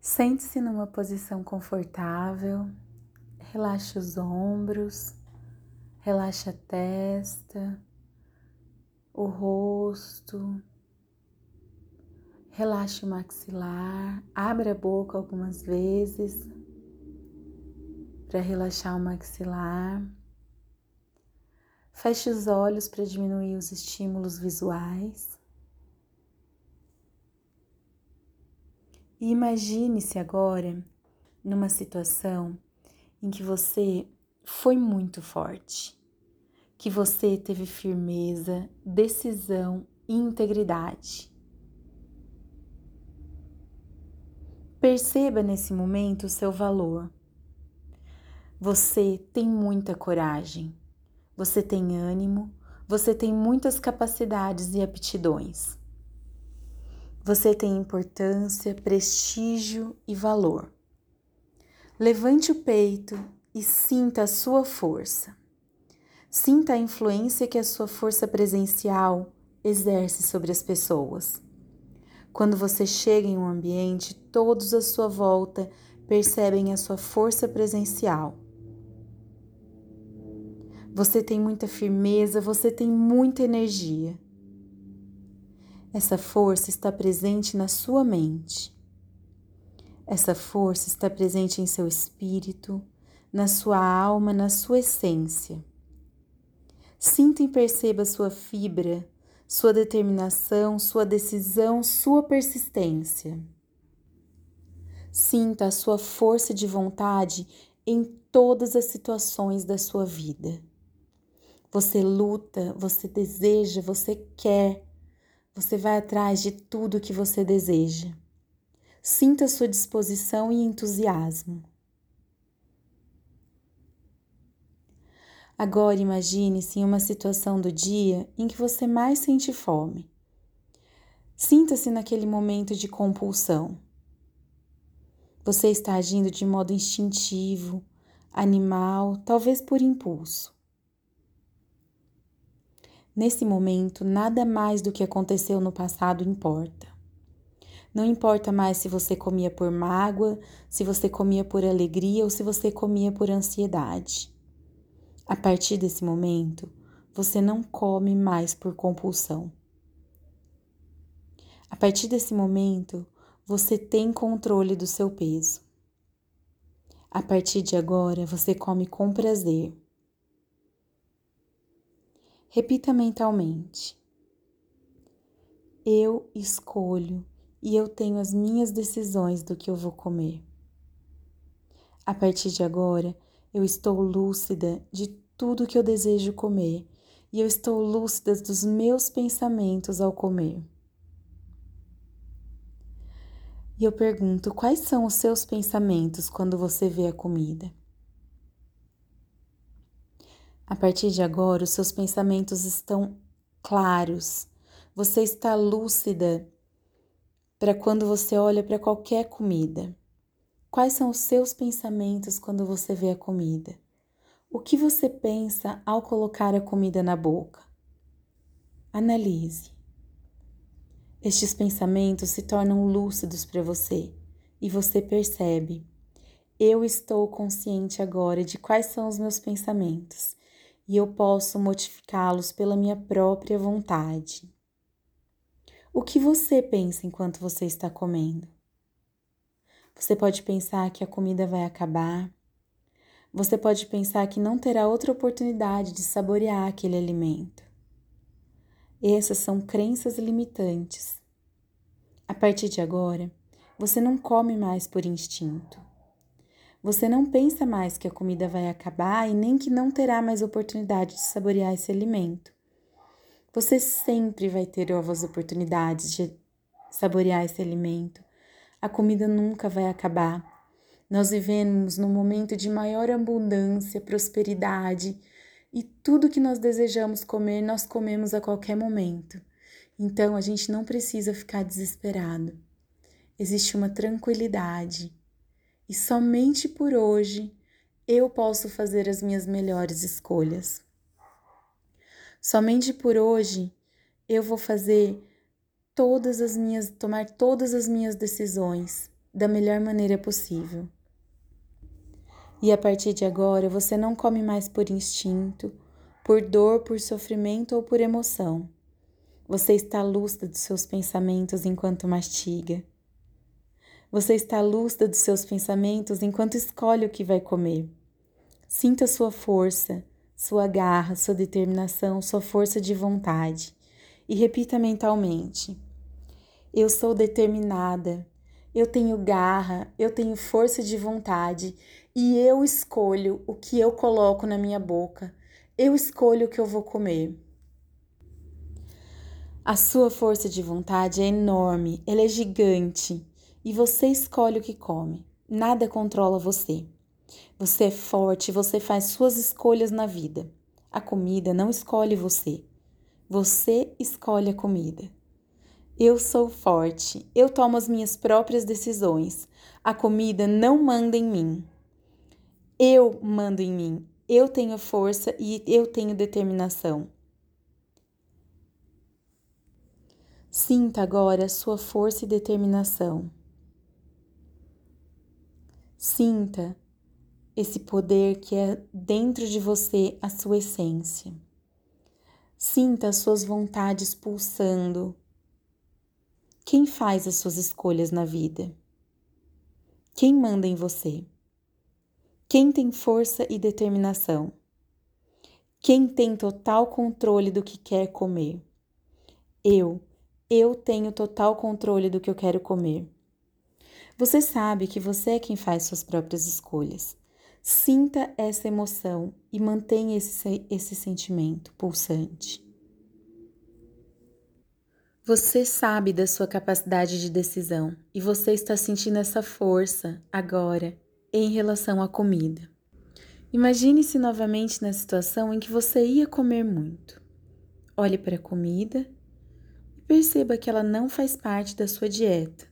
Sente-se numa posição confortável, relaxe os ombros, relaxe a testa, o rosto, relaxe o maxilar, abra a boca algumas vezes para relaxar o maxilar. Feche os olhos para diminuir os estímulos visuais. E imagine-se agora numa situação em que você foi muito forte, que você teve firmeza, decisão e integridade. Perceba nesse momento o seu valor. Você tem muita coragem, você tem ânimo, você tem muitas capacidades e aptidões. Você tem importância, prestígio e valor. Levante o peito e sinta a sua força. Sinta a influência que a sua força presencial exerce sobre as pessoas. Quando você chega em um ambiente, todos à sua volta percebem a sua força presencial. Você tem muita firmeza, você tem muita energia. Essa força está presente na sua mente. Essa força está presente em seu espírito, na sua alma, na sua essência. Sinta e perceba sua fibra, sua determinação, sua decisão, sua persistência. Sinta a sua força de vontade em todas as situações da sua vida. Você luta, você deseja, você quer você vai atrás de tudo que você deseja. Sinta sua disposição e entusiasmo. Agora imagine-se em uma situação do dia em que você mais sente fome. Sinta-se naquele momento de compulsão. Você está agindo de modo instintivo, animal, talvez por impulso. Nesse momento, nada mais do que aconteceu no passado importa. Não importa mais se você comia por mágoa, se você comia por alegria ou se você comia por ansiedade. A partir desse momento, você não come mais por compulsão. A partir desse momento, você tem controle do seu peso. A partir de agora, você come com prazer. Repita mentalmente: Eu escolho e eu tenho as minhas decisões do que eu vou comer. A partir de agora, eu estou lúcida de tudo que eu desejo comer e eu estou lúcida dos meus pensamentos ao comer. E eu pergunto: quais são os seus pensamentos quando você vê a comida? A partir de agora, os seus pensamentos estão claros. Você está lúcida para quando você olha para qualquer comida. Quais são os seus pensamentos quando você vê a comida? O que você pensa ao colocar a comida na boca? Analise. Estes pensamentos se tornam lúcidos para você e você percebe. Eu estou consciente agora de quais são os meus pensamentos e eu posso modificá-los pela minha própria vontade. O que você pensa enquanto você está comendo? Você pode pensar que a comida vai acabar. Você pode pensar que não terá outra oportunidade de saborear aquele alimento. Essas são crenças limitantes. A partir de agora, você não come mais por instinto. Você não pensa mais que a comida vai acabar e nem que não terá mais oportunidade de saborear esse alimento. Você sempre vai ter novas oportunidades de saborear esse alimento. A comida nunca vai acabar. Nós vivemos num momento de maior abundância, prosperidade e tudo que nós desejamos comer, nós comemos a qualquer momento. Então a gente não precisa ficar desesperado. Existe uma tranquilidade e somente por hoje eu posso fazer as minhas melhores escolhas. Somente por hoje eu vou fazer todas as minhas tomar todas as minhas decisões da melhor maneira possível. E a partir de agora você não come mais por instinto, por dor, por sofrimento ou por emoção. Você está lúcida dos seus pensamentos enquanto mastiga. Você está lúcida dos seus pensamentos enquanto escolhe o que vai comer. Sinta sua força, sua garra, sua determinação, sua força de vontade. E repita mentalmente: Eu sou determinada, eu tenho garra, eu tenho força de vontade e eu escolho o que eu coloco na minha boca. Eu escolho o que eu vou comer. A sua força de vontade é enorme, ela é gigante e você escolhe o que come. Nada controla você. Você é forte, você faz suas escolhas na vida. A comida não escolhe você. Você escolhe a comida. Eu sou forte, eu tomo as minhas próprias decisões. A comida não manda em mim. Eu mando em mim. Eu tenho força e eu tenho determinação. Sinta agora sua força e determinação. Sinta esse poder que é dentro de você, a sua essência. Sinta as suas vontades pulsando quem faz as suas escolhas na vida? Quem manda em você? Quem tem força e determinação? Quem tem total controle do que quer comer? Eu, eu tenho total controle do que eu quero comer. Você sabe que você é quem faz suas próprias escolhas. Sinta essa emoção e mantenha esse, esse sentimento pulsante. Você sabe da sua capacidade de decisão e você está sentindo essa força agora em relação à comida. Imagine-se novamente na situação em que você ia comer muito. Olhe para a comida e perceba que ela não faz parte da sua dieta,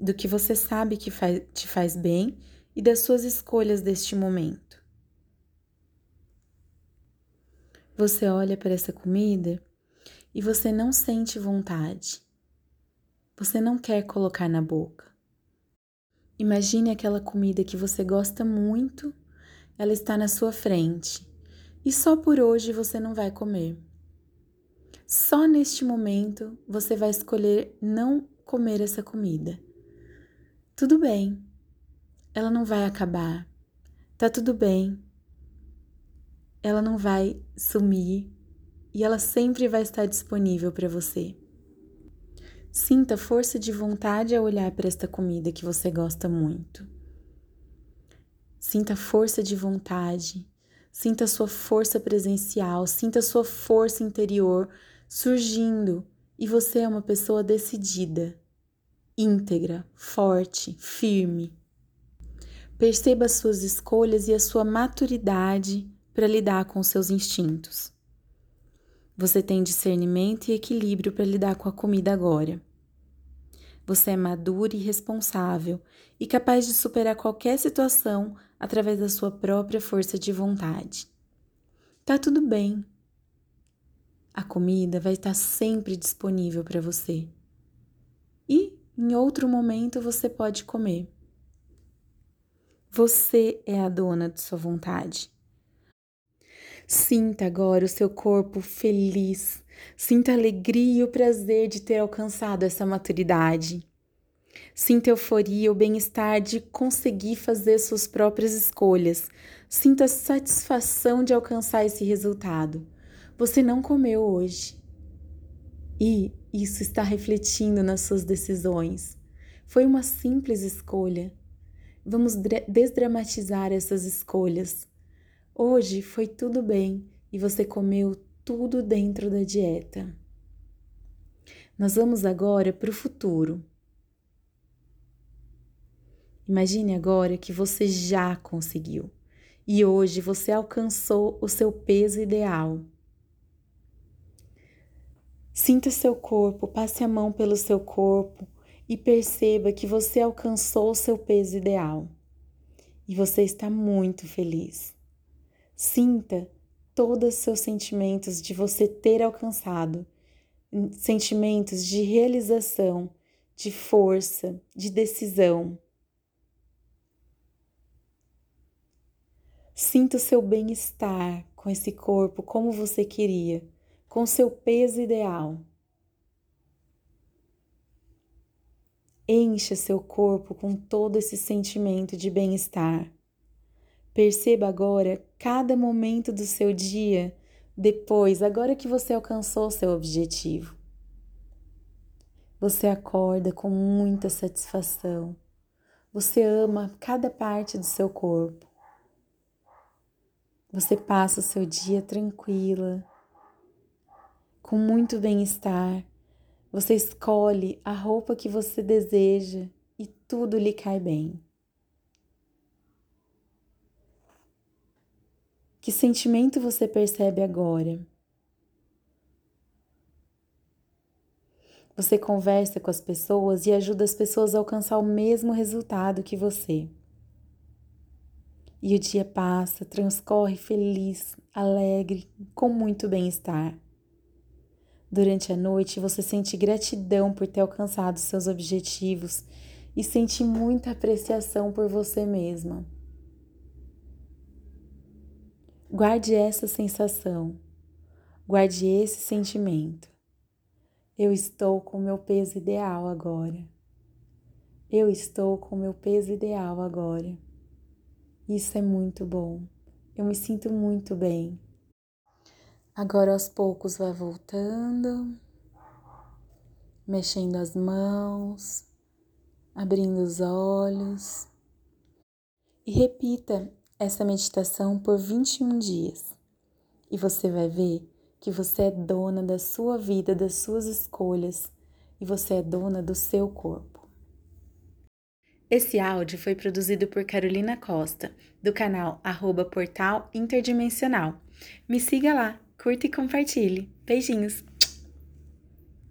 do que você sabe que faz, te faz bem e das suas escolhas deste momento. Você olha para essa comida e você não sente vontade. Você não quer colocar na boca. Imagine aquela comida que você gosta muito, ela está na sua frente e só por hoje você não vai comer. Só neste momento você vai escolher não comer essa comida. Tudo bem, ela não vai acabar, tá tudo bem, ela não vai sumir, e ela sempre vai estar disponível para você. Sinta força de vontade ao olhar para esta comida que você gosta muito. Sinta força de vontade, sinta sua força presencial, sinta sua força interior surgindo. E você é uma pessoa decidida, íntegra, forte, firme. Perceba as suas escolhas e a sua maturidade para lidar com seus instintos. Você tem discernimento e equilíbrio para lidar com a comida agora. Você é maduro e responsável e capaz de superar qualquer situação através da sua própria força de vontade. Tá tudo bem. A comida vai estar sempre disponível para você. Em outro momento você pode comer. Você é a dona de sua vontade. Sinta agora o seu corpo feliz. Sinta a alegria e o prazer de ter alcançado essa maturidade. Sinta a euforia, o bem-estar de conseguir fazer suas próprias escolhas. Sinta a satisfação de alcançar esse resultado. Você não comeu hoje. E isso está refletindo nas suas decisões. Foi uma simples escolha. Vamos desdramatizar essas escolhas. Hoje foi tudo bem e você comeu tudo dentro da dieta. Nós vamos agora para o futuro. Imagine agora que você já conseguiu e hoje você alcançou o seu peso ideal. Sinta seu corpo, passe a mão pelo seu corpo e perceba que você alcançou o seu peso ideal. E você está muito feliz. Sinta todos os seus sentimentos de você ter alcançado, sentimentos de realização, de força, de decisão. Sinta o seu bem-estar com esse corpo como você queria, com seu peso ideal. Encha seu corpo com todo esse sentimento de bem-estar. Perceba agora cada momento do seu dia depois, agora que você alcançou seu objetivo. Você acorda com muita satisfação. Você ama cada parte do seu corpo. Você passa o seu dia tranquila, com muito bem-estar. Você escolhe a roupa que você deseja e tudo lhe cai bem. Que sentimento você percebe agora? Você conversa com as pessoas e ajuda as pessoas a alcançar o mesmo resultado que você. E o dia passa, transcorre feliz, alegre, com muito bem-estar. Durante a noite, você sente gratidão por ter alcançado seus objetivos e sente muita apreciação por você mesma. Guarde essa sensação, guarde esse sentimento. Eu estou com meu peso ideal agora. Eu estou com meu peso ideal agora. Isso é muito bom. Eu me sinto muito bem. Agora aos poucos vai voltando, mexendo as mãos, abrindo os olhos. E repita essa meditação por 21 dias. E você vai ver que você é dona da sua vida, das suas escolhas e você é dona do seu corpo. Esse áudio foi produzido por Carolina Costa, do canal Portal Interdimensional. Me siga lá, curta e compartilhe. Beijinhos!